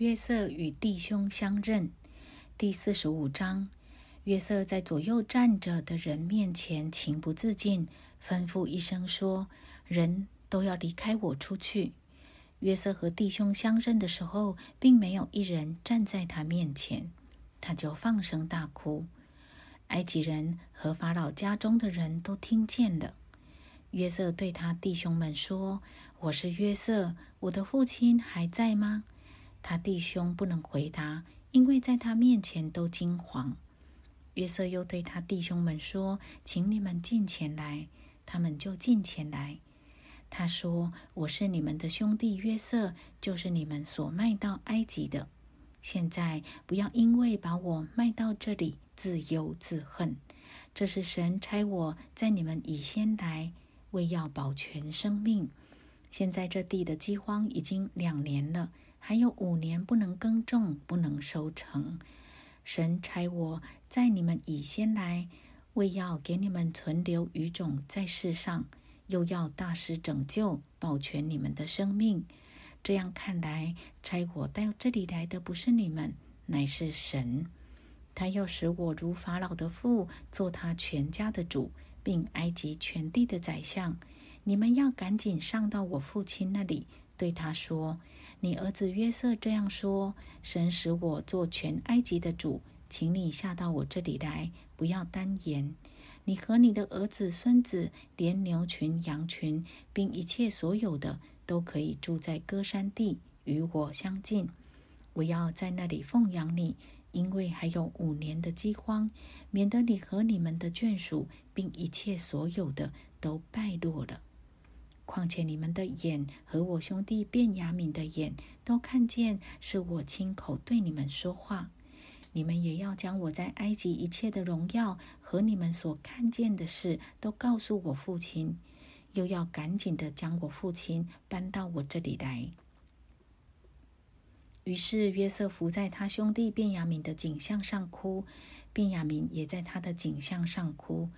约瑟与弟兄相认，第四十五章。约瑟在左右站着的人面前情不自禁，吩咐一声说：“人都要离开我出去。”约瑟和弟兄相认的时候，并没有一人站在他面前，他就放声大哭。埃及人和法老家中的人都听见了。约瑟对他弟兄们说：“我是约瑟，我的父亲还在吗？”他弟兄不能回答，因为在他面前都惊惶。约瑟又对他弟兄们说：“请你们进前来。”他们就进前来。他说：“我是你们的兄弟约瑟，就是你们所卖到埃及的。现在不要因为把我卖到这里自忧自恨。这是神差我在你们以先来，为要保全生命。现在这地的饥荒已经两年了。”还有五年不能耕种，不能收成。神差我在你们以先来，为要给你们存留余种在世上，又要大施拯救，保全你们的生命。这样看来，差我到这里来的不是你们，乃是神。他要使我如法老的父，做他全家的主，并埃及全地的宰相。你们要赶紧上到我父亲那里，对他说。你儿子约瑟这样说：“神使我做全埃及的主，请你下到我这里来，不要单言。你和你的儿子、孙子，连牛群、羊群，并一切所有的，都可以住在歌山地，与我相近。我要在那里奉养你，因为还有五年的饥荒，免得你和你们的眷属，并一切所有的，都败落了。”况且你们的眼和我兄弟卞雅敏的眼都看见，是我亲口对你们说话。你们也要将我在埃及一切的荣耀和你们所看见的事都告诉我父亲，又要赶紧的将我父亲搬到我这里来。于是约瑟伏在他兄弟卞雅敏的景象上哭，卞雅敏也在他的景象上哭。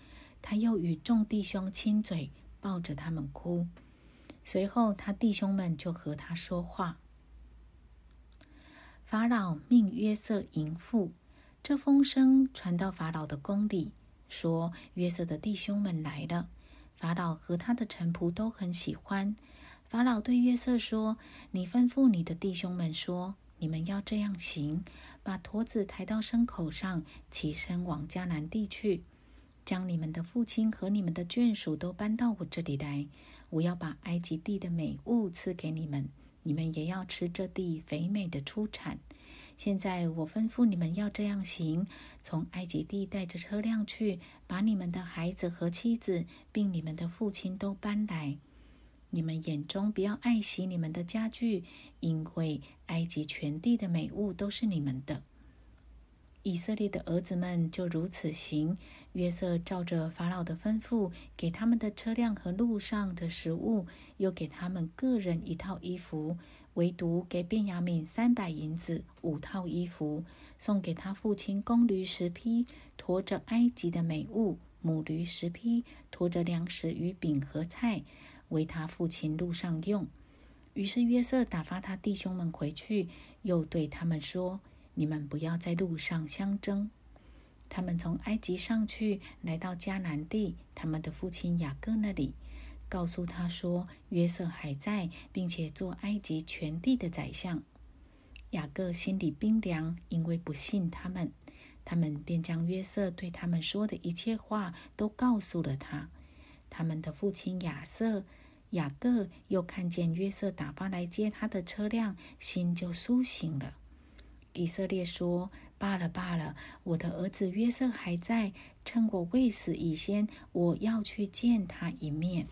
他又与众弟兄亲嘴，抱着他们哭。随后，他弟兄们就和他说话。法老命约瑟迎父，这风声传到法老的宫里，说约瑟的弟兄们来了。法老和他的臣仆都很喜欢。法老对约瑟说：“你吩咐你的弟兄们说，你们要这样行：把驼子抬到牲口上，起身往迦南地去，将你们的父亲和你们的眷属都搬到我这里来。”我要把埃及地的美物赐给你们，你们也要吃这地肥美的出产。现在我吩咐你们要这样行：从埃及地带着车辆去，把你们的孩子和妻子，并你们的父亲都搬来。你们眼中不要爱惜你们的家具，因为埃及全地的美物都是你们的。以色列的儿子们就如此行。约瑟照着法老的吩咐，给他们的车辆和路上的食物，又给他们个人一套衣服，唯独给便雅悯三百银子五套衣服，送给他父亲公驴十匹，驮着埃及的美物；母驴十匹，驮着粮食与饼和菜，为他父亲路上用。于是约瑟打发他弟兄们回去，又对他们说。你们不要在路上相争。他们从埃及上去，来到迦南地，他们的父亲雅各那里，告诉他说：“约瑟还在，并且做埃及全地的宰相。”雅各心里冰凉，因为不信他们。他们便将约瑟对他们说的一切话都告诉了他。他们的父亲亚瑟、雅各又看见约瑟打发来接他的车辆，心就苏醒了。以色列说：“罢了罢了，我的儿子约瑟还在。趁我未死以前，我要去见他一面。”